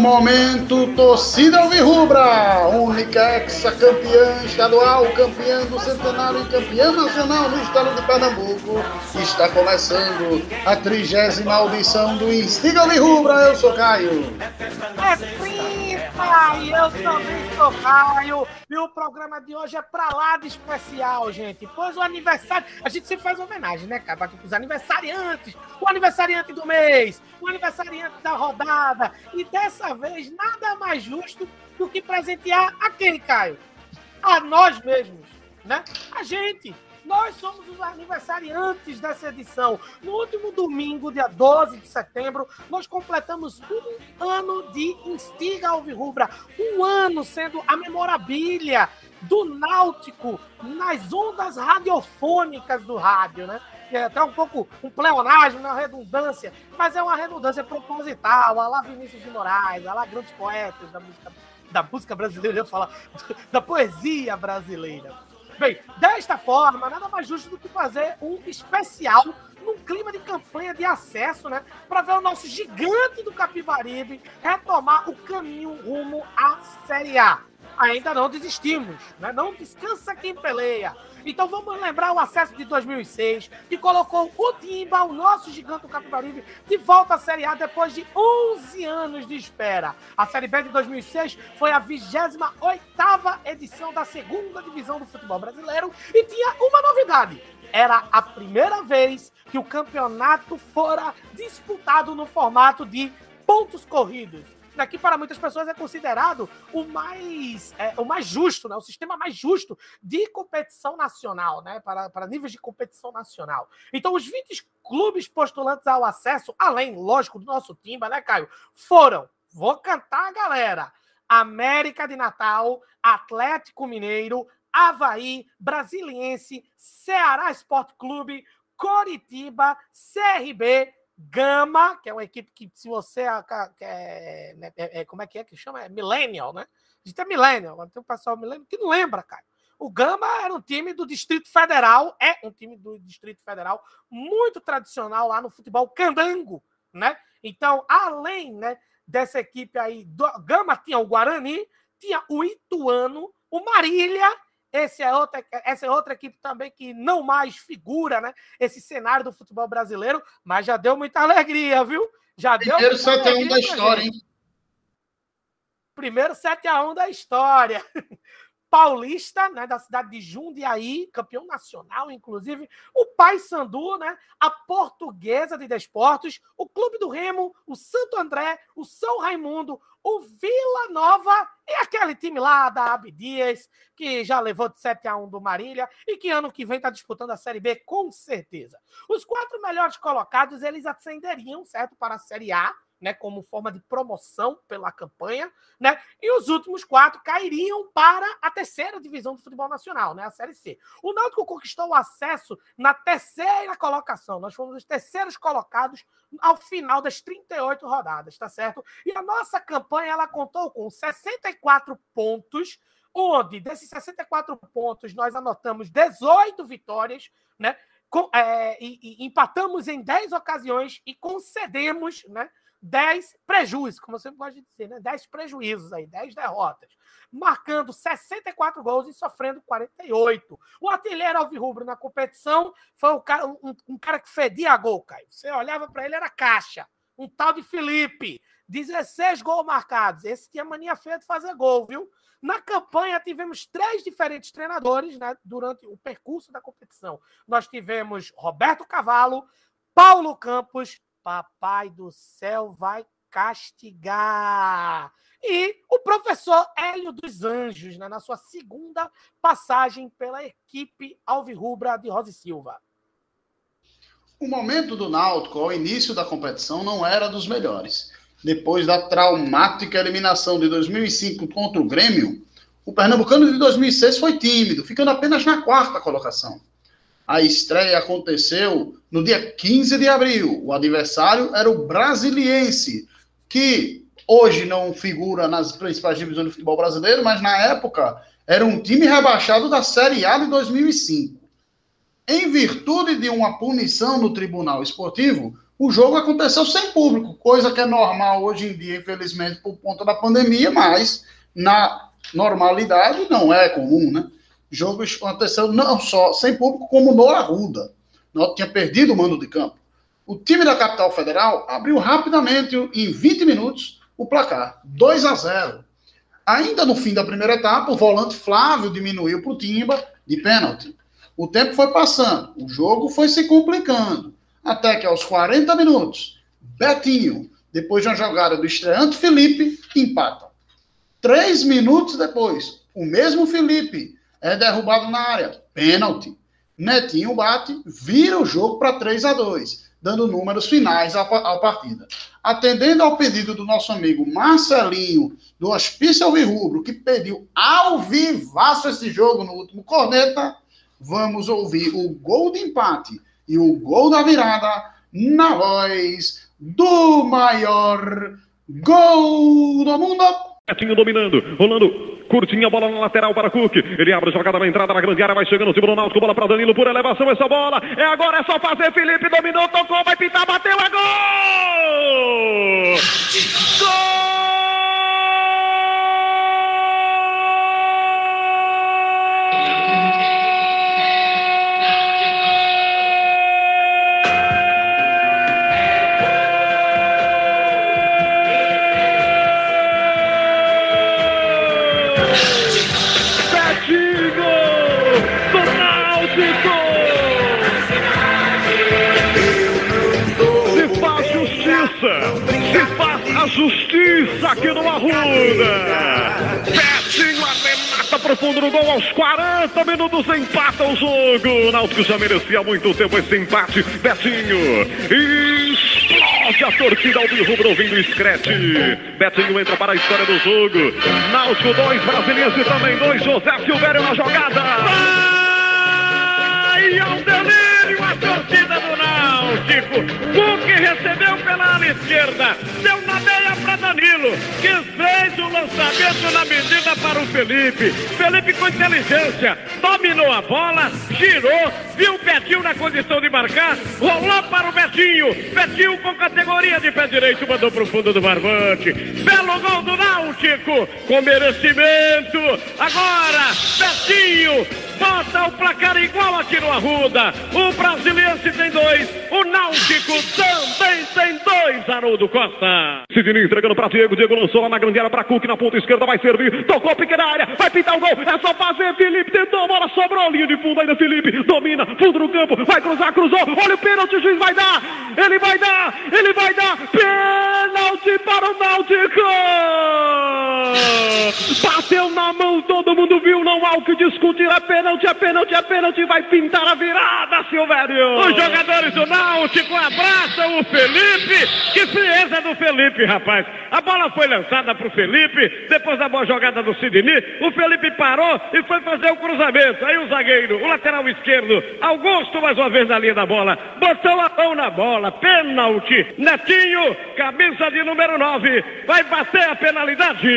Momento, torcida Alvirrubra, única ex-campeã estadual, campeã do centenário e campeã nacional no estado de Pernambuco. Está começando a trigésima audição do Instiga Alvirrubra. Eu sou Caio. É e eu também sou Caio. E o programa de hoje é pra lá de especial, gente. Pois o aniversário, a gente sempre faz homenagem, né, cara? Para os aniversariantes, o aniversariante do mês, o aniversariante da rodada. E dessa vez, nada mais justo do que presentear a quem, Caio? A nós mesmos, né? A gente. Nós somos os aniversariantes dessa edição. No último domingo, dia 12 de setembro, nós completamos um ano de Instiga Alvirrubra. Um ano sendo a memorabilia do Náutico nas ondas radiofônicas do rádio, né? É até um pouco um pleonagem, uma redundância, mas é uma redundância proposital, a lá Vinícius de Moraes, a lá grandes poetas da música, da música brasileira, eu falar, da poesia brasileira. Bem, desta forma, nada mais justo do que fazer um especial num clima de campanha de acesso, né? Para ver o nosso gigante do Capibaribe retomar o caminho rumo à Série A. Ainda não desistimos, né? Não descansa quem peleia. Então vamos lembrar o acesso de 2006, que colocou o Timba, o nosso gigante Capibaribe, de volta à Série A depois de 11 anos de espera. A Série B de 2006 foi a 28ª edição da segunda divisão do futebol brasileiro e tinha uma novidade. Era a primeira vez que o campeonato fora disputado no formato de pontos corridos daqui para muitas pessoas é considerado o mais, é, o mais justo, né? o sistema mais justo de competição nacional, né? para, para níveis de competição nacional. Então, os 20 clubes postulantes ao acesso, além, lógico, do nosso Timba, né, Caio? Foram, vou cantar a galera, América de Natal, Atlético Mineiro, Havaí, Brasiliense, Ceará Esporte Clube, Coritiba, CRB, Gama, que é uma equipe que, se você é, né, é, é, como é que é que chama? É Millennial, né? A gente é Millennial, tem um pessoal Millennial que não lembra, cara. O Gama era um time do Distrito Federal, é um time do Distrito Federal muito tradicional lá no futebol candango, né? Então, além né, dessa equipe aí, do Gama tinha o Guarani, tinha o Ituano, o Marília esse é outra, essa é outra equipe também que não mais figura, né? Esse cenário do futebol brasileiro, mas já deu muita alegria, viu? Já Primeiro deu. Primeiro 7x1 da história, hein? Primeiro 7x1 da história. Paulista, né, da cidade de Jundiaí, campeão nacional, inclusive, o Paysandu, né, a Portuguesa de Desportos, o Clube do Remo, o Santo André, o São Raimundo, o Vila Nova e aquele time lá da Abdias, que já levou de 7 a 1 do Marília e que ano que vem está disputando a Série B com certeza. Os quatro melhores colocados, eles ascenderiam, certo, para a Série A, né, como forma de promoção pela campanha, né? E os últimos quatro cairiam para a terceira divisão do futebol nacional, né, a Série C. O Náutico conquistou o acesso na terceira colocação. Nós fomos os terceiros colocados ao final das 38 rodadas, tá certo? E a nossa campanha ela contou com 64 pontos, onde desses 64 pontos nós anotamos 18 vitórias, né? Com, é, e, e, empatamos em 10 ocasiões e concedemos, né? 10 prejuízos, como você pode dizer, né? 10 prejuízos aí, 10 derrotas. Marcando 64 gols e sofrendo 48. O artilheiro Alvirrubro na competição foi um cara, um, um cara que fedia gol, Caio. Você olhava para ele, era caixa. Um tal de Felipe. 16 gols marcados. Esse tinha mania feia de fazer gol, viu? Na campanha, tivemos três diferentes treinadores né, durante o percurso da competição. Nós tivemos Roberto Cavalo, Paulo Campos Papai do céu vai castigar. E o professor Hélio dos Anjos, né, na sua segunda passagem pela equipe Alvirrubra de Rosa e Silva. O momento do Náutico ao início da competição não era dos melhores. Depois da traumática eliminação de 2005 contra o Grêmio, o Pernambucano de 2006 foi tímido, ficando apenas na quarta colocação. A estreia aconteceu no dia 15 de abril. O adversário era o Brasiliense, que hoje não figura nas principais divisões do futebol brasileiro, mas na época era um time rebaixado da Série A de 2005. em virtude de uma punição no Tribunal Esportivo, o jogo aconteceu sem público, coisa que é normal hoje em dia, infelizmente, por conta da pandemia, mas na normalidade não é comum, né? O jogo aconteceu não só sem público, como no Arruda. Nós tinha perdido o mando de campo. O time da capital federal abriu rapidamente, em 20 minutos, o placar. 2 a 0. Ainda no fim da primeira etapa, o volante Flávio diminuiu para o Timba de pênalti. O tempo foi passando, o jogo foi se complicando. Até que aos 40 minutos, Betinho, depois de uma jogada do estreante Felipe, empata. Três minutos depois, o mesmo Felipe é derrubado na área, pênalti. Netinho bate, vira o jogo para 3 a 2 dando números finais à, à, partida. Atendendo ao pedido do nosso amigo Marcelinho, do Hospício Alvirrubro, que pediu ao vivaço esse jogo no último corneta, vamos ouvir o gol de empate e o gol da virada na voz do maior gol do mundo. Netinho dominando, rolando Curtinha a bola na lateral para Cook. Ele abre a jogada na entrada na grande área, vai chegando o time do Náutico, bola para Danilo por elevação, essa bola. É agora, é só fazer. Felipe dominou, tocou, vai pintar, bateu, é gol! Gol! Justiça aqui no Arruda. Betinho arremata pro fundo do gol aos 40 minutos, empata o jogo. O Náutico já merecia muito tempo esse empate. Betinho explode a torcida ao rubro ouvindo o scratch. Betinho entra para a história do jogo. Náutico 2, Brasiliense também 2, José Silvério na jogada. Vai ao delírio a torcida do Náutico. Que recebeu pela ala esquerda, deu na meia para Danilo, que fez o lançamento na medida para o Felipe. Felipe com inteligência, dominou a bola, girou, viu o Betinho na condição de marcar, rolou para o Betinho. Betinho com categoria de pé direito, mandou para o fundo do barbante. Belo gol do Náutico, com merecimento. Agora, Betinho bota o placar igual aqui no Arruda. O Brasiliense tem dois, o Náutico também tem dois, Haroldo Costa. Sidney entregando para Diego, Diego lançou lá na grande área para Cook, na ponta esquerda vai servir, tocou pequena área, vai pintar o gol, é só fazer, Felipe tentou, a bola sobrou, linha de fundo ainda, Felipe, domina, fundo do campo, vai cruzar, cruzou, olha o pênalti, o juiz vai dar, ele vai dar, ele vai dar, pênalti para o Náutico! Bateu na mão, todo mundo viu, não há o que discutir, é pênalti, é pênalti, é pênalti, vai pintar a virada, Silvério! Os jogadores do Náutico abraçam o Felipe, que frieza do Felipe, rapaz. A bola foi lançada para o Felipe, depois da boa jogada do Sidney, o Felipe parou e foi fazer o cruzamento. Aí o zagueiro, o lateral esquerdo, Augusto, mais uma vez na linha da bola, botou a mão na bola, pênalti. Netinho, camisa de número 9, vai bater a penalidade.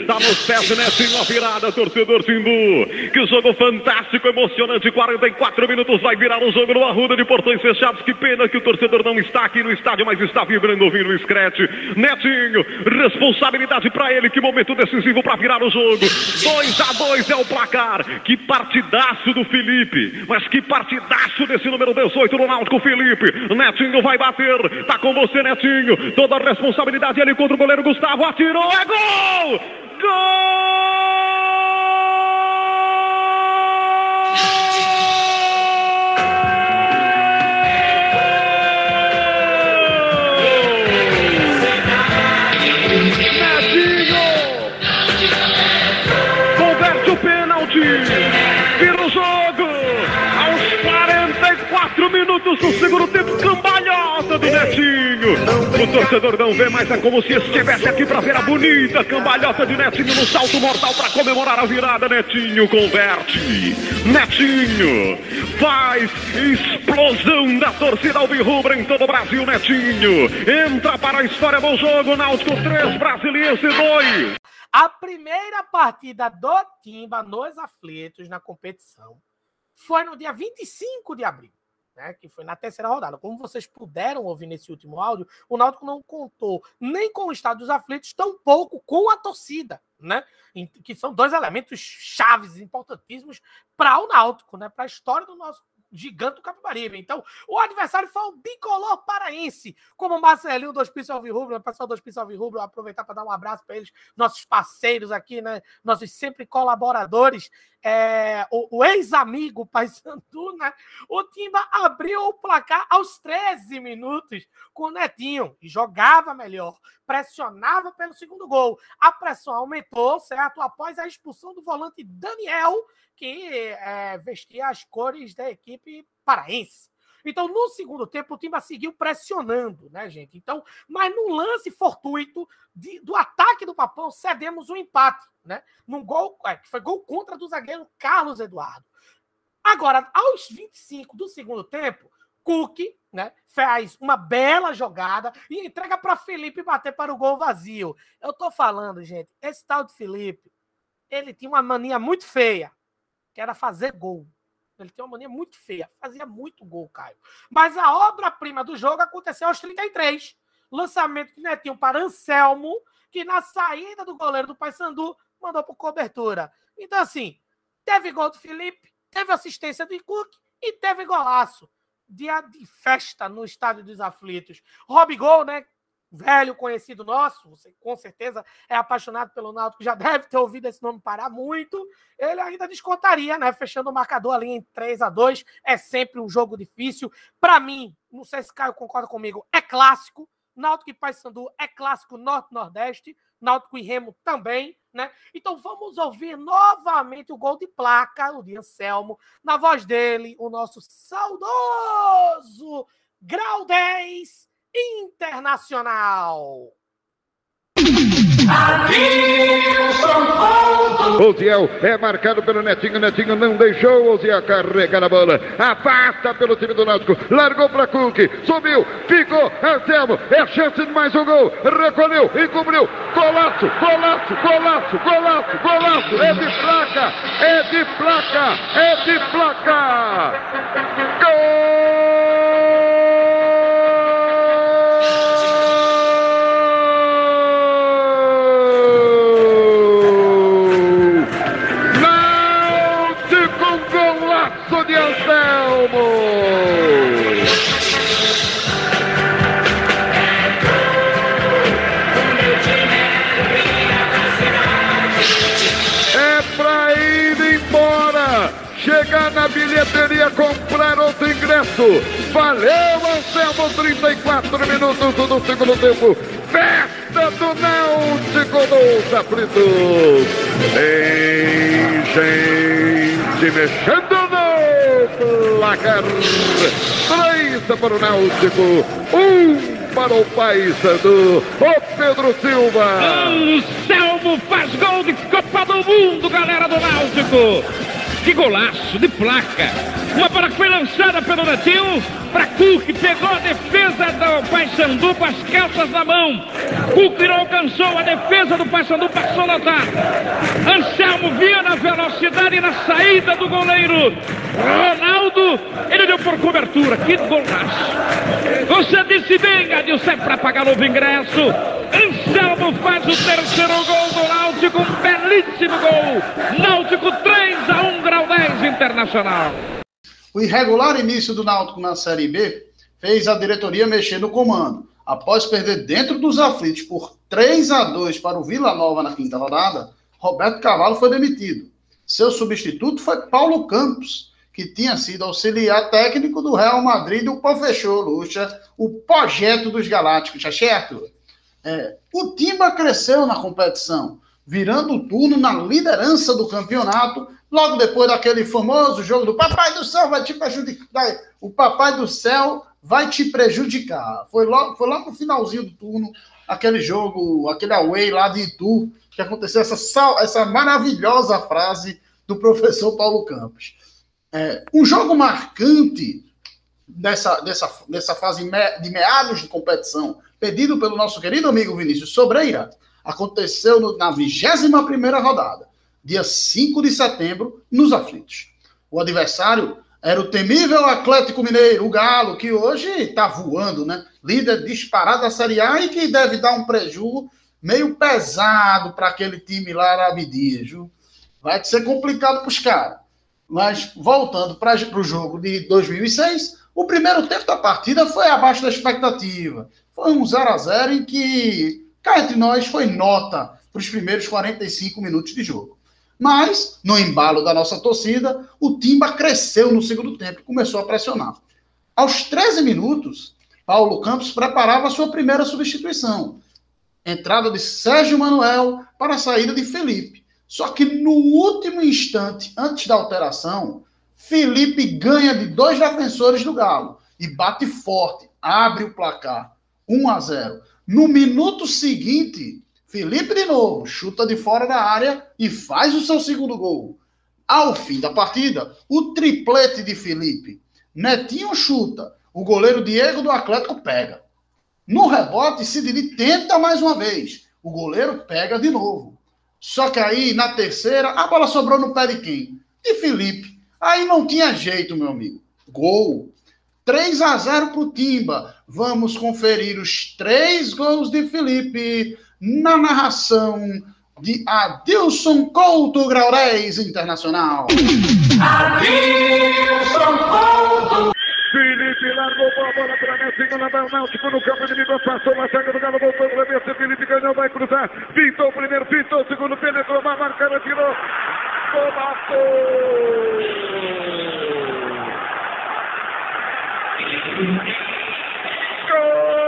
Está nos pés, Netinho, a virada, torcedor Simbu. Que jogo fantástico, emocionante, 44 minutos, vai virar o jogo no Arruda de Portões Fechados. Que pena que o torcedor não está aqui no estádio, mas está vibrando ouvindo o scratch. Netinho, responsabilidade para ele. Que momento decisivo para virar o jogo. 2 a 2 é o placar. Que partidaço do Felipe. Mas que partidaço desse número 18 do Náutico, Felipe. Netinho vai bater. Tá com você, Netinho. Toda a responsabilidade ali contra o goleiro Gustavo. Atirou. É gol! Gol! Minutos do segundo tempo, cambalhota do Netinho. O torcedor não vê, mas é como se estivesse aqui para ver a bonita cambalhota de Netinho no salto mortal para comemorar a virada. Netinho converte. Netinho faz explosão da torcida alvirrubra em todo o Brasil. Netinho entra para a história do jogo. Náutico 3, Brasiliense 2. A primeira partida do Timba nos aflitos na competição foi no dia 25 de abril. Né, que foi na terceira rodada. Como vocês puderam ouvir nesse último áudio, o Náutico não contou nem com o estado dos aflitos, tampouco com a torcida, né? Que são dois elementos chaves, importantíssimos para o Náutico, né? Para a história do nosso gigante do Capibaribe. Então, o adversário foi o bicolor paraense, como o Marcelinho do Hospício Alvirrubro, o pessoal do Hospício Alvirrubro, aproveitar para dar um abraço para eles, nossos parceiros aqui, né? Nossos sempre colaboradores. É, o, o ex-amigo Paysandu, né? O Timba abriu o placar aos 13 minutos com o Netinho e jogava melhor, pressionava pelo segundo gol. A pressão aumentou, certo? Após a expulsão do volante Daniel, que é, vestia as cores da equipe paraense. Então, no segundo tempo, o Timba seguiu pressionando, né, gente? Então, mas no lance fortuito de, do ataque do Papão, cedemos um empate, né? Num gol, é, que foi gol contra do zagueiro Carlos Eduardo. Agora, aos 25 do segundo tempo, Cook, né, faz uma bela jogada e entrega para Felipe bater para o gol vazio. Eu tô falando, gente, esse tal de Felipe, ele tinha uma mania muito feia que era fazer gol. Ele tem uma mania muito feia, fazia muito gol, Caio. Mas a obra-prima do jogo aconteceu aos 33. Lançamento de Netinho para Anselmo, que na saída do goleiro do Paysandu mandou por cobertura. Então, assim, teve gol do Felipe, teve assistência do Cook e teve golaço. Dia de festa no Estádio dos Aflitos. Rob Gol, né? Velho conhecido nosso, você com certeza é apaixonado pelo Náutico, já deve ter ouvido esse nome parar muito, ele ainda descontaria, né? Fechando o marcador ali em 3 a 2 É sempre um jogo difícil. Para mim, não sei se Caio concorda comigo, é clássico. Náutico e Paysandu é clássico Norte-Nordeste, Náutico e Remo também, né? Então vamos ouvir novamente o gol de placa, o de Anselmo, na voz dele, o nosso saudoso Grau 10 Internacional. Oziel é marcado pelo Netinho. Netinho não deixou Oziel carregar a bola. Afasta pelo time do Náutico. Largou para Cook. Subiu. Ficou. Anselmo. É chance de mais um gol. Recolheu. Encobriu. Golaço. Golaço. Golaço. Golaço. Golaço. É de placa. É de placa. É de placa. Gol! Segundo tempo. Festa do Náutico dos aflitos. Tem gente mexendo no placar. Três para o Náutico, um para o Paysandu, o Pedro Silva. Anselmo faz gol de Copa do Mundo, galera do Náutico. Que golaço de placa. Uma bola que foi lançada pelo Netinho para Cook. Pegou a defesa do Paysandu com as calças na mão. Cook não alcançou a defesa do Paysandu, passou a notar. Anselmo via na velocidade e na saída do goleiro. Ronaldo, ele deu por cobertura. Que golaço. Você disse bem, Adilson, para pagar novo ingresso. Anselmo faz o terceiro gol do Náutico, um belíssimo gol. Náutico 3 a 1 grau 10 Internacional. O irregular início do Náutico na Série B fez a diretoria mexer no comando. Após perder dentro dos aflitos por 3 a 2 para o Vila Nova na quinta rodada, Roberto Cavalo foi demitido. Seu substituto foi Paulo Campos, que tinha sido auxiliar técnico do Real Madrid do Pofechou Lucha, o projeto dos Galácticos, tá certo? É, o Timba cresceu na competição, virando o turno na liderança do campeonato logo depois daquele famoso jogo do Papai do Céu vai te prejudicar. O Papai do Céu vai te prejudicar. Foi logo, foi logo no finalzinho do turno, aquele jogo, aquele away lá de Itu, que aconteceu essa, essa maravilhosa frase do professor Paulo Campos. É, um jogo marcante dessa, dessa, dessa fase de meados de competição, pedido pelo nosso querido amigo Vinícius Sobreira, aconteceu no, na 21 primeira rodada dia 5 de setembro, nos aflitos. O adversário era o temível Atlético Mineiro, o Galo, que hoje está voando, né? Líder disparado da Série A e que deve dar um prejuízo meio pesado para aquele time lá na Abdias, viu? Vai ser complicado para os caras. Mas voltando para o jogo de 2006, o primeiro tempo da partida foi abaixo da expectativa. Foi um 0 a 0 em que, cá entre nós, foi nota para os primeiros 45 minutos de jogo. Mas, no embalo da nossa torcida, o Timba cresceu no segundo tempo e começou a pressionar. Aos 13 minutos, Paulo Campos preparava a sua primeira substituição. Entrada de Sérgio Manuel para a saída de Felipe. Só que no último instante, antes da alteração, Felipe ganha de dois defensores do Galo e bate forte, abre o placar 1 a 0. No minuto seguinte, Felipe de novo chuta de fora da área e faz o seu segundo gol. Ao fim da partida, o triplete de Felipe. Netinho chuta, o goleiro Diego do Atlético pega. No rebote, Sidney tenta mais uma vez. O goleiro pega de novo. Só que aí, na terceira, a bola sobrou no pé de quem? De Felipe. Aí não tinha jeito, meu amigo. Gol. 3 a 0 para o Timba. Vamos conferir os três gols de Felipe na narração de Adilson Couto Graurés Internacional. Adilson Couto! Felipe largou a bola para a segunda da Náutico no campo de Minas, passou na saga do Galo, voltou para a Felipe ganhou, vai cruzar, pintou o primeiro, pintou o segundo, penetrou, marcando, tirou, golaço! passou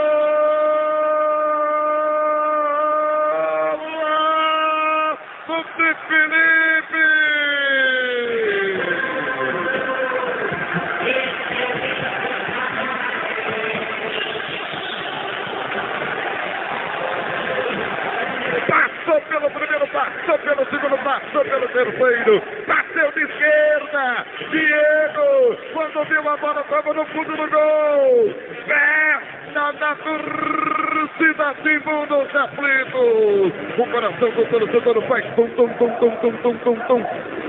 passou pelo terceiro, bateu de esquerda. Diego, quando viu a bola, estava no fundo do gol. É Perna da torcida de mundos aflitos. O coração do torcedor faz tum, tum, tum, tum, tum, tum, tum, tum.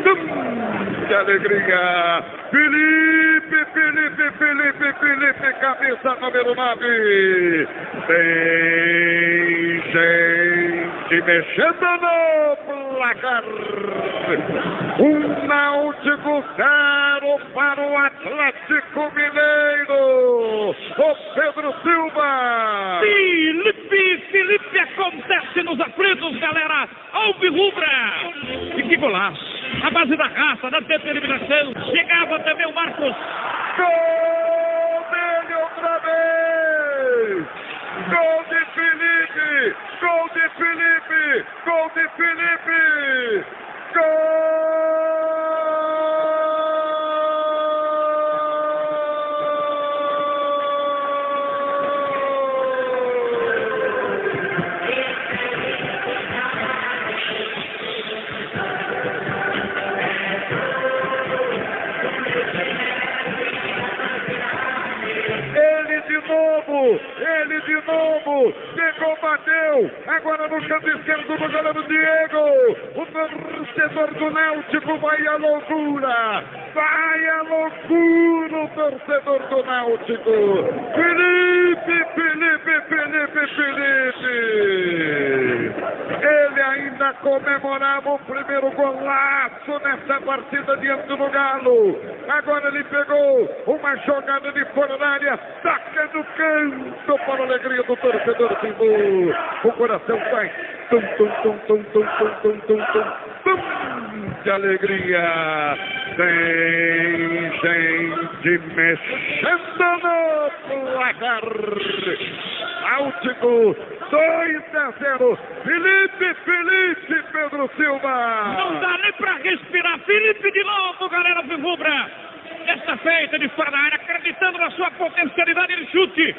tum. Que alegria! Felipe, Felipe, Felipe, Felipe, cabeça número 9. Tem, gente gente mexendo no placar. Um Náutico zero para o Atlético Mineiro. O Pedro Silva. Felipe, Felipe acontece nos aflitos, galera. Alve Rubra. E que golaço. A base da raça, da determinação. Chegava também o Marcos. Gol dele outra vez. Gol de Felipe! Gol de Felipe! Gol de Felipe! Ele bateu! Agora no canto esquerdo do goleiro Diego! O torcedor do Náutico vai à loucura! Vai à loucura o torcedor do Náutico! Felipe, Felipe, Felipe, Felipe! Ele ainda comemorava o primeiro golaço nessa partida diante do Galo. Agora ele pegou uma jogada de fora da área, taca no canto para a alegria do torcedor Timbu. O coração vai tum, tum, tum, tum, tum, tum, tum, tum, tum, tum, de alegria. Tem gente mexendo no placar. Náutico 2 a 0. Felipe, Felipe, Pedro Silva. Não dá nem pra respirar. Felipe de novo, galera Rubra. Essa feita de fora da área, acreditando na sua potencialidade de chute.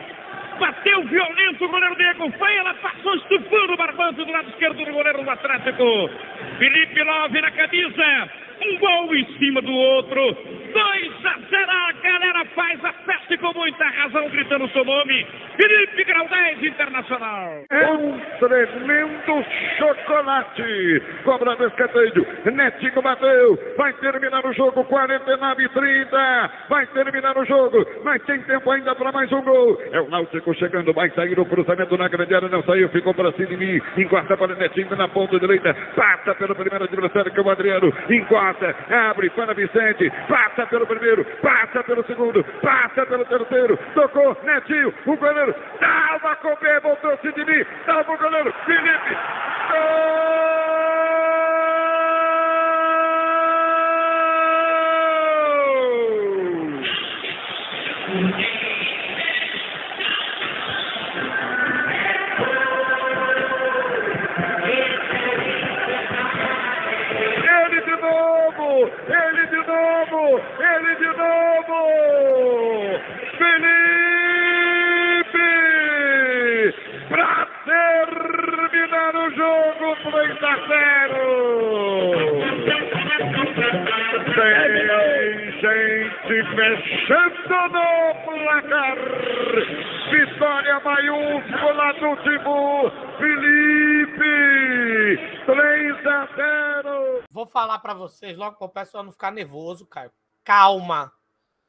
Bateu violento o goleiro Diego Feia, ela passou estufando o barbante do lado esquerdo do goleiro do Atlético. Felipe Love na camisa. Um gol em cima do outro. 2 a 0. A galera faz a festa com muita razão, gritando o seu nome. Felipe Grau 10 Internacional. É um tremendo chocolate. Cobra do escanteio. Netinho bateu. Vai terminar o jogo 49 e 30. Vai terminar o jogo. Mas tem tempo ainda para mais um gol. É o Náutico chegando. Vai sair o cruzamento na grande área. Não saiu. Ficou para cima de mim. Encorta para o Netinho na ponta direita. Passa pelo primeiro adversário que é o Adriano. Encorta. Abre para Vicente. Passa pelo primeiro. Passa pelo segundo. Passa pelo terceiro. Tocou. Netinho. O goleiro. Uma comer. Voltou-se de mim. Dá o goleiro. Felipe. Gol! Fechando no placar! Vitória maiúscula do Tibu! Felipe! 3 a 0! Vou falar pra vocês logo para o pessoal não ficar nervoso, Caio. Calma.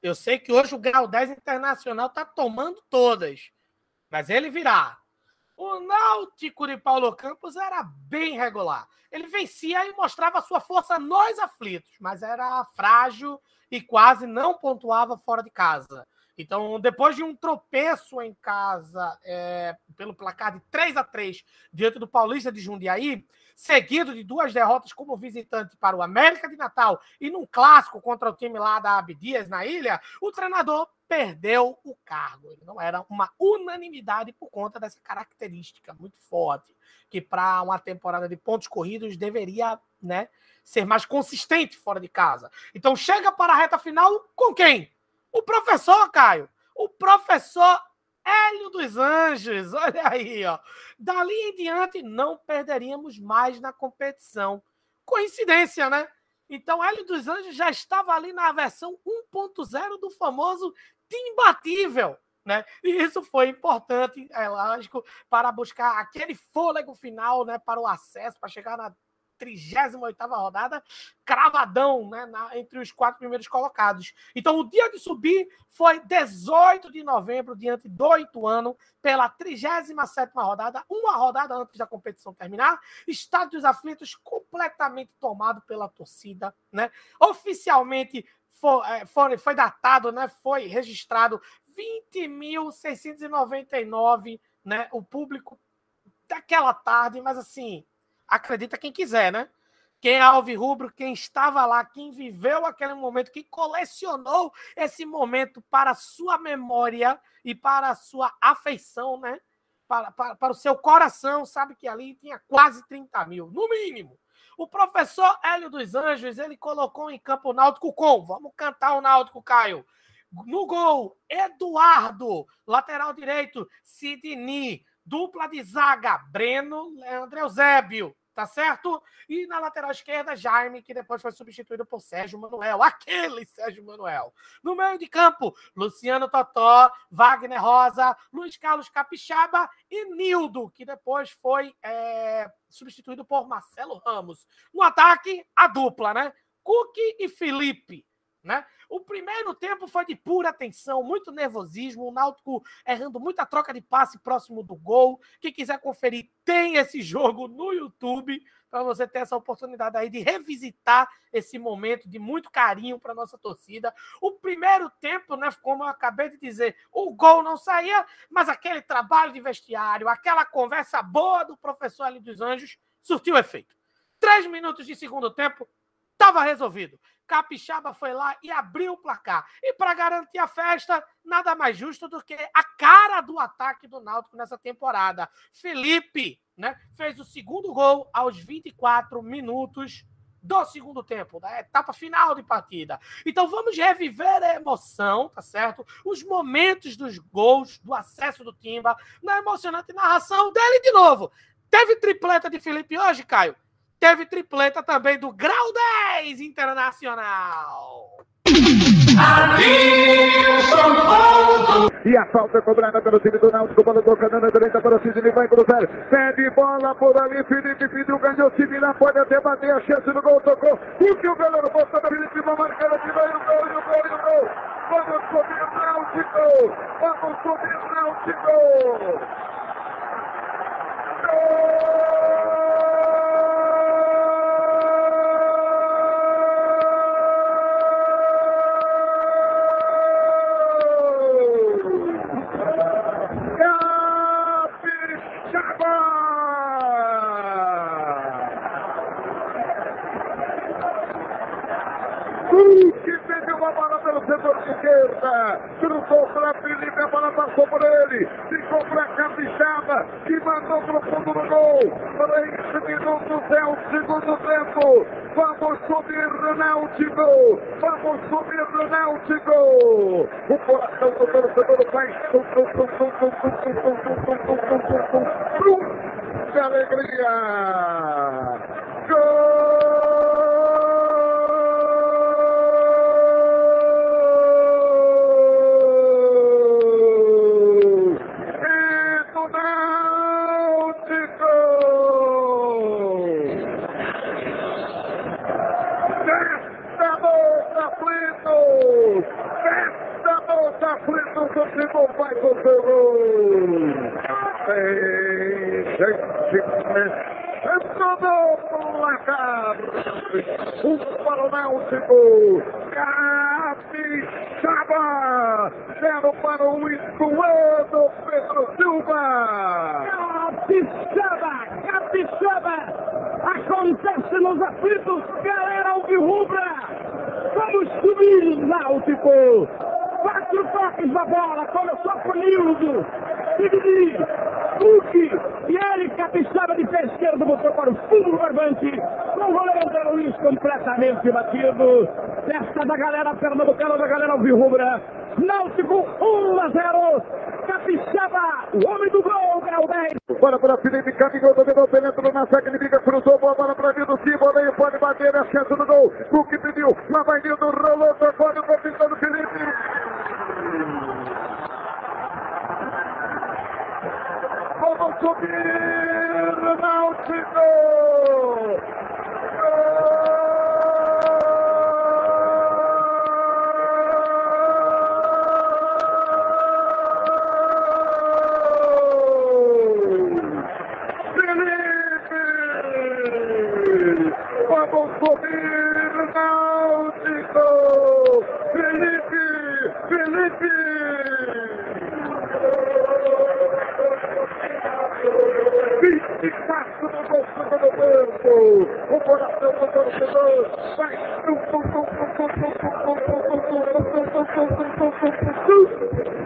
Eu sei que hoje o Grau 10 Internacional tá tomando todas. Mas ele virá. O Náutico de Paulo Campos era bem regular. Ele vencia e mostrava sua força nos aflitos, mas era frágil e quase não pontuava fora de casa. Então, depois de um tropeço em casa é, pelo placar de 3 a 3 diante do Paulista de Jundiaí, seguido de duas derrotas como visitante para o América de Natal e num clássico contra o time lá da Abdias na ilha, o treinador perdeu o cargo. Ele não era uma unanimidade por conta dessa característica muito forte, que para uma temporada de pontos corridos deveria né, ser mais consistente fora de casa. Então chega para a reta final com quem? O professor, Caio. O professor Hélio dos Anjos. Olha aí, ó. Dali em diante, não perderíamos mais na competição. Coincidência, né? Então, Hélio dos Anjos já estava ali na versão 1.0 do famoso imbatível. Né? E isso foi importante, é lógico, para buscar aquele fôlego final né, para o acesso, para chegar na 38 rodada, cravadão né, na, entre os quatro primeiros colocados. Então, o dia de subir foi 18 de novembro, diante do Ituano, pela 37 rodada, uma rodada antes da competição terminar. Estádio dos Aflitos completamente tomado pela torcida. Né? Oficialmente foi, é, foi, foi datado, né, foi registrado 20.699, né, o público daquela tarde, mas assim, acredita quem quiser, né? Quem é alvirrubro, quem estava lá, quem viveu aquele momento, quem colecionou esse momento para sua memória e para sua afeição, né? Para, para, para o seu coração, sabe que ali tinha quase 30 mil, no mínimo. O professor Hélio dos Anjos, ele colocou em campo o Náutico com, vamos cantar o Náutico, Caio. No gol, Eduardo, lateral direito, Sidney, dupla de zaga, Breno, Leandro Eusébio, tá certo? E na lateral esquerda, Jaime, que depois foi substituído por Sérgio Manuel, aquele Sérgio Manuel. No meio de campo, Luciano Totó, Wagner Rosa, Luiz Carlos Capixaba e Nildo, que depois foi é, substituído por Marcelo Ramos. No ataque, a dupla, né? Cook e Felipe. Né? O primeiro tempo foi de pura tensão, muito nervosismo, o Náutico errando muita troca de passe próximo do gol. Quem quiser conferir, tem esse jogo no YouTube para você ter essa oportunidade aí de revisitar esse momento de muito carinho para nossa torcida. O primeiro tempo, né, como eu acabei de dizer, o gol não saía, mas aquele trabalho de vestiário, aquela conversa boa do professor Ali dos Anjos surtiu efeito. Três minutos de segundo tempo, estava resolvido. Capixaba foi lá e abriu o placar. E para garantir a festa, nada mais justo do que a cara do ataque do Náutico nessa temporada. Felipe, né, fez o segundo gol aos 24 minutos do segundo tempo, da etapa final de partida. Então vamos reviver a emoção, tá certo? Os momentos dos gols, do acesso do Timba, na emocionante narração dele de novo. Teve tripleta de Felipe hoje, Caio? Teve tripleta também do Grau 10 Internacional. E a falta cobrada pelo time do Náutico, bola tocando na direita para o Sidney, vai cruzar. Pede bola por ali, Felipe pediu, ganhou, Sidney pode até bater a chance do gol, tocou. O que o goleiro botou da Felipe, vai marcar a tira, e o gol, e o gol, e o gol. Vamos subir, Náutico! Vamos subir, Náutico! que setor de esquerda, cruzou para Felipe, a bola passou por ele, ficou para Capixaba, que mandou para o fundo do gol, 3 minutos é o segundo tempo, vamos subir Náutico, vamos subir Náutico, o coração do torcedor faz tum, alegria, gol! É do Náutico! Desta moça aflito! Desta moça aflito, o futebol vai com o seu gol! Ei, gente, Entrou pro placar! Um para o Náutico! Capixaba! Zero para o Ituano Pedro Silva! Capixaba, Capixaba, acontece nos aflitos, galera alvirrubra, vamos subir, Náutico, quatro toques da bola, começou com Nildo, Sidney, Duque, e ele, Capixaba de pé esquerdo, botou para o fundo do barbante, com o goleiro André Luiz completamente batido, festa da galera pernambucana, da galera alvirrubra, Náutico 1 a 0, Capixaba, o homem do gol, Galdério. Bola para Felipe, caminhou, dominou, penetrou na saca inimiga, cruzou, boa bola para Nildo, sim, boleio, pode bater, é a chance do gol, o que pediu, lá vai Nildo, rolou, tocou, no capitão do Felipe. vamos subir, não se.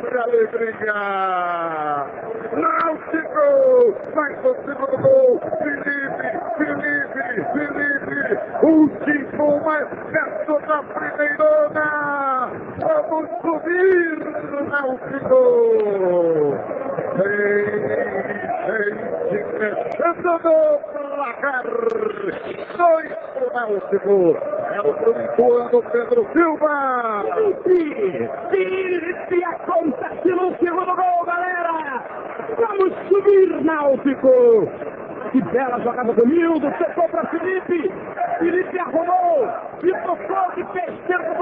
Que alegria! Náutico! Vai pro segundo gol. Felipe, Felipe, Felipe. Último mais perto da primeirona. Vamos subir, Náutico! Gente fechando no placar. Dois pro Náutico. É o pontuando Pedro Silva. Felipe, acontece no segundo gol, galera! Vamos subir, Náutico! Que bela jogada do Nildo, tocou para Felipe, Felipe arrumou e tocou de pé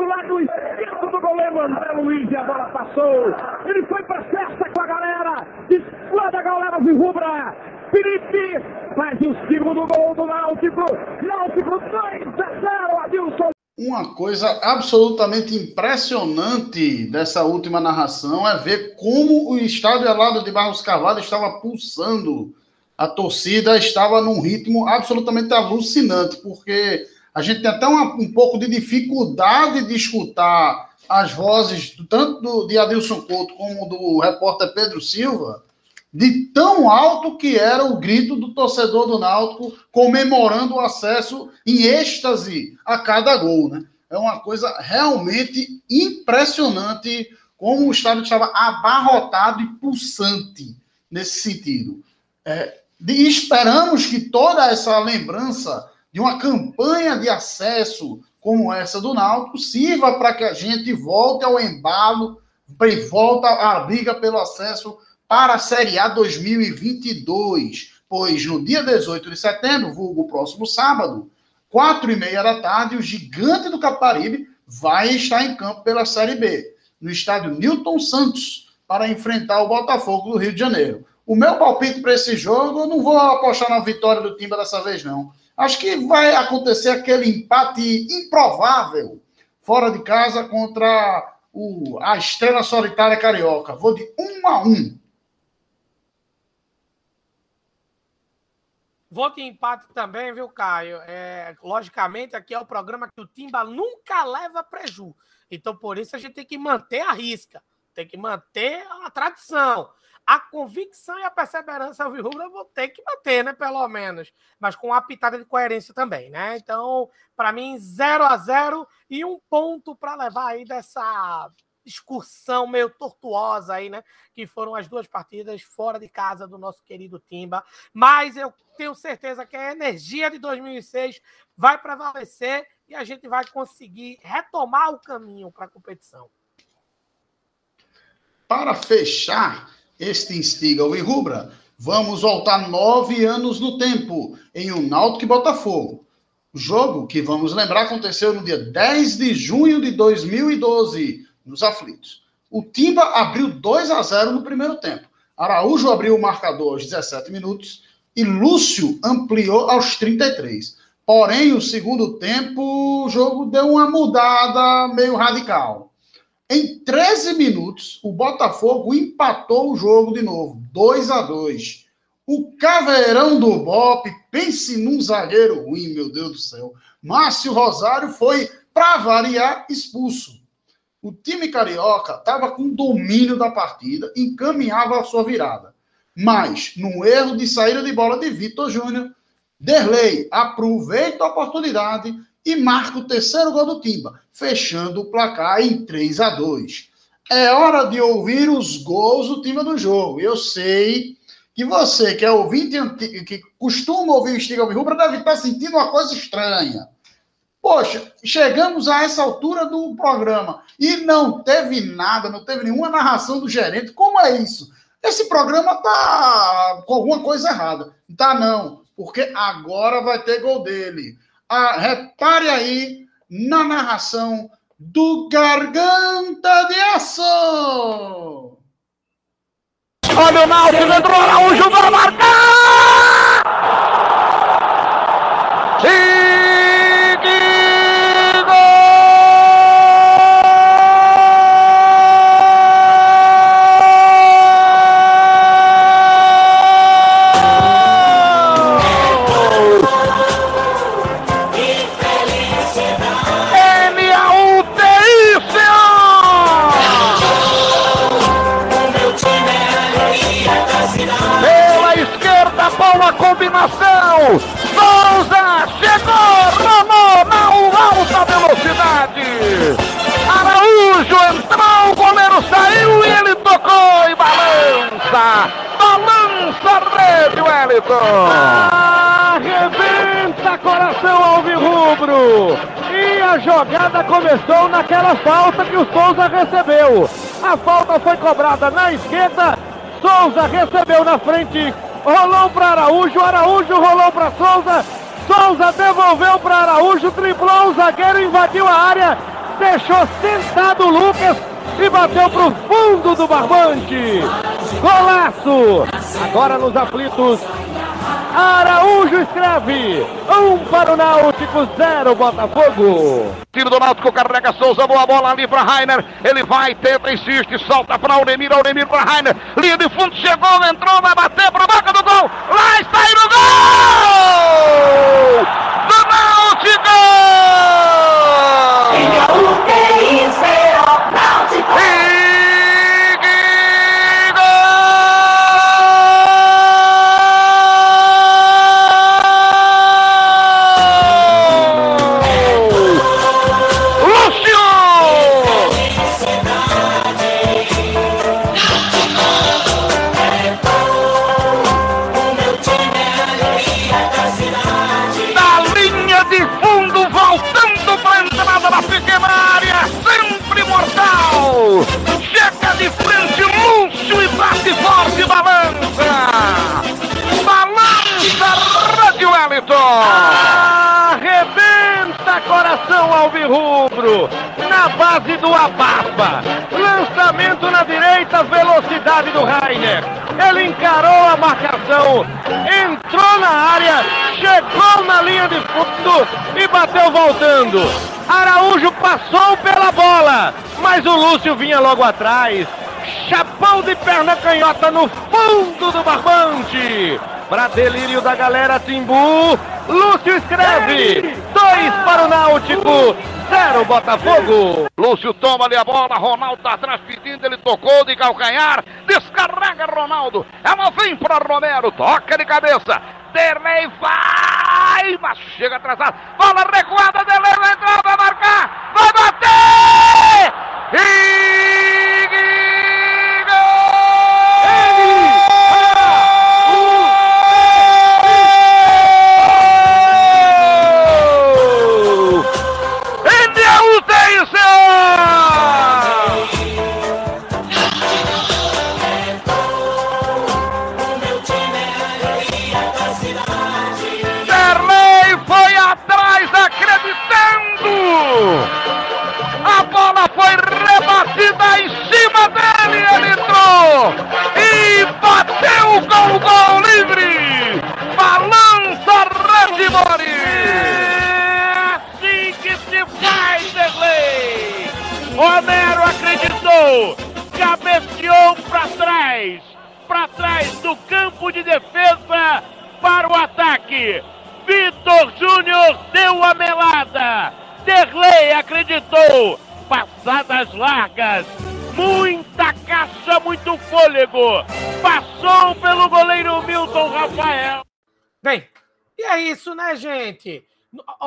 do lado esquerdo do goleiro André Luiz e a bola passou. Ele foi para festa com a galera, explode a galera virrubra. Felipe faz o segundo gol do Náutico, Náutico 2 a 0, Adilson. Uma coisa absolutamente impressionante dessa última narração é ver como o estádio Elado de Barros Carvalho estava pulsando. A torcida estava num ritmo absolutamente alucinante, porque a gente tem até uma, um pouco de dificuldade de escutar as vozes tanto do, de Adilson Couto como do repórter Pedro Silva, de tão alto que era o grito do torcedor do Náutico comemorando o acesso em êxtase a cada gol, né? É uma coisa realmente impressionante como o estádio estava abarrotado e pulsante nesse sentido. É, e esperamos que toda essa lembrança de uma campanha de acesso como essa do Náutico sirva para que a gente volte ao embalo, e volta à briga pelo acesso para a Série A 2022, pois no dia 18 de setembro, vulgo próximo sábado, quatro e meia da tarde, o gigante do Caparibe vai estar em campo pela Série B, no estádio Newton Santos, para enfrentar o Botafogo do Rio de Janeiro. O meu palpite para esse jogo, eu não vou apostar na vitória do Timba dessa vez, não. Acho que vai acontecer aquele empate improvável fora de casa contra o, a estrela solitária carioca. Vou de um a um. Vou de empate também, viu, Caio? É, logicamente, aqui é o programa que o Timba nunca leva preju. Então, por isso, a gente tem que manter a risca. Tem que manter a tradição a convicção e a perseverança alvirrubra vou ter que manter, né? Pelo menos. Mas com uma pitada de coerência também, né? Então, para mim, 0 a 0 e um ponto para levar aí dessa excursão meio tortuosa aí, né? Que foram as duas partidas fora de casa do nosso querido Timba. Mas eu tenho certeza que a energia de 2006 vai prevalecer e a gente vai conseguir retomar o caminho para a competição. Para fechar, este instiga o Rubra. Vamos voltar nove anos no tempo, em um Náutico e Botafogo. O jogo, que vamos lembrar, aconteceu no dia 10 de junho de 2012, nos aflitos. O Timba abriu 2 a 0 no primeiro tempo. Araújo abriu o marcador aos 17 minutos e Lúcio ampliou aos 33. Porém, o segundo tempo, o jogo deu uma mudada meio radical. Em 13 minutos, o Botafogo empatou o jogo de novo, 2 a 2 O caveirão do Bop, pense num zagueiro ruim, meu Deus do céu. Márcio Rosário foi, para variar, expulso. O time carioca estava com domínio da partida, encaminhava a sua virada. Mas, no erro de saída de bola de Vitor Júnior, Derlei aproveita a oportunidade e marca o terceiro gol do Timba, fechando o placar em 3 a 2. É hora de ouvir os gols do Timba do jogo. Eu sei que você, que é ouvinte que costuma ouvir o Stiga Rubra, deve estar sentindo uma coisa estranha. Poxa, chegamos a essa altura do programa e não teve nada, não teve nenhuma narração do gerente. Como é isso? Esse programa tá com alguma coisa errada. Tá não, porque agora vai ter gol dele ah, repare aí na narração do Garganta de Aço. Olha o Náutico, entrou Araújo para marcar! Ele tocou e balança! Balança a rede, Wellington! Arrebenta coração alvirrubro! E a jogada começou naquela falta que o Souza recebeu. A falta foi cobrada na esquerda, Souza recebeu na frente rolou para Araújo, Araújo rolou para Souza, Souza devolveu para Araújo, driblou o zagueiro, invadiu a área, deixou sentado o Lucas e bateu para o fundo do barbante. Golaço! Agora nos aflitos, Araújo escreve. Um para o Náutico, zero Botafogo. Tiro do Náutico, carrega Souza, boa bola ali para Rainer. Ele vai, tenta, insiste, solta para Auremir, Auremir para Rainer. Linha de fundo, chegou, entrou, vai bater para a boca do gol. Lá está aí no gol! Alvirrubro, na base do abafa. Lançamento na direita, velocidade do Rainer. Ele encarou a marcação, entrou na área, chegou na linha de fundo e bateu voltando. Araújo passou pela bola, mas o Lúcio vinha logo atrás. Chapão de perna canhota no fundo do barbante. Para delírio da galera Timbu, Lúcio escreve. Dois para o Náutico, zero Botafogo. Lúcio toma ali a bola, Ronaldo tá atrás pedindo, ele tocou de calcanhar, descarrega Ronaldo. Ela vem para Romero, toca de cabeça. Derlei vai, mas chega atrasado. Bola recuada, Derlei vai entrar, vai marcar, vai bater! E...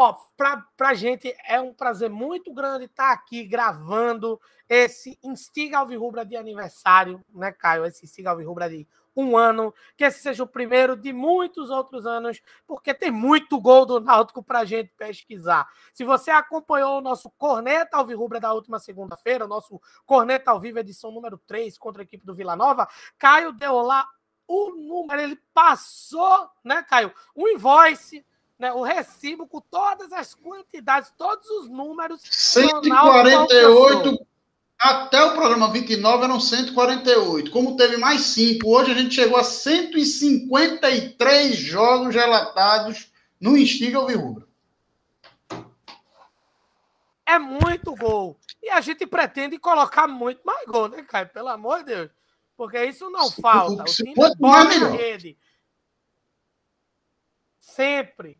Ó, pra, pra gente é um prazer muito grande estar aqui gravando esse Instiga Alvirrubra de aniversário, né, Caio? Esse Instiga Alvirrubra de um ano, que esse seja o primeiro de muitos outros anos, porque tem muito gol do Náutico para a gente pesquisar. Se você acompanhou o nosso Corneta Alvirrubra da última segunda-feira, o nosso Corneta ao Vivo, edição número 3, contra a equipe do Vila Nova, Caio deu lá o número, ele passou, né, Caio? Um invoice, né, o recibo com todas as quantidades, todos os números. que o Náutico alcançou. 148 até o programa 29 eram 148. Como teve mais 5, hoje a gente chegou a 153 jogos relatados no Instiga Alvirrubra. É muito gol. E a gente pretende colocar muito mais gol, né, Caio? Pelo amor de Deus. Porque isso não Se- falta. O se time bota na rede. Sempre.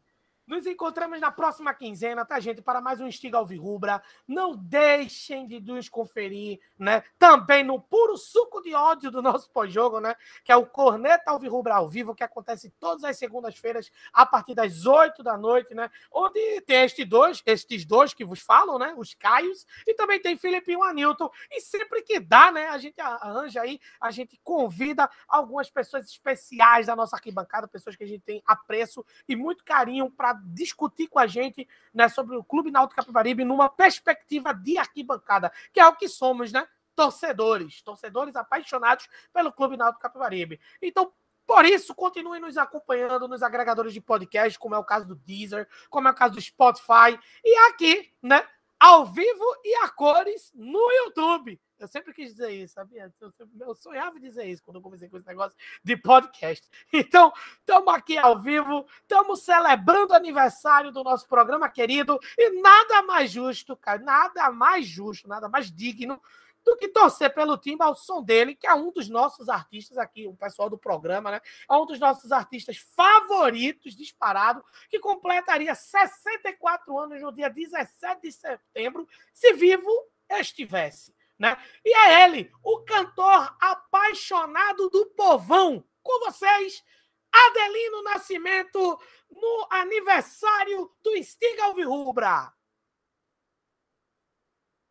Nos encontramos na próxima quinzena, tá, gente? Para mais um Estiga Alvirrubra. Não deixem de nos conferir, né? Também no puro suco de ódio do nosso pós-jogo, né? Que é o Corneta Alvirrubra ao vivo, que acontece todas as segundas-feiras, a partir das 8 da noite, né? Onde tem estes dois, estes dois que vos falam, né? Os Caios, e também tem Filipinho Anilton. E sempre que dá, né? A gente arranja aí, a gente convida algumas pessoas especiais da nossa arquibancada, pessoas que a gente tem apreço e muito carinho para discutir com a gente né, sobre o Clube Náutico Capibaribe numa perspectiva de arquibancada, que é o que somos, né? Torcedores, torcedores apaixonados pelo Clube Náutico Capibaribe. Então, por isso, continuem nos acompanhando nos agregadores de podcast, como é o caso do Deezer, como é o caso do Spotify, e aqui, né? Ao vivo e a cores no YouTube. Eu sempre quis dizer isso, sabia? Eu, eu sonhava dizer isso quando eu comecei com esse negócio de podcast. Então, estamos aqui ao vivo, estamos celebrando o aniversário do nosso programa querido e nada mais justo, cara, nada mais justo, nada mais digno do que torcer pelo time ao som dele, que é um dos nossos artistas aqui, o pessoal do programa, né? É um dos nossos artistas favoritos, disparado, que completaria 64 anos no dia 17 de setembro, se vivo estivesse. Né? E é ele, o cantor apaixonado do povão. Com vocês, Adelino Nascimento, no aniversário do Estiga Alvirrubra.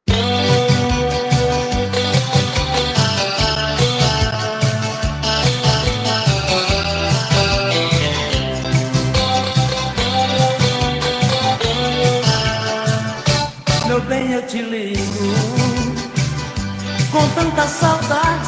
Meu te ligo com tanta saudade.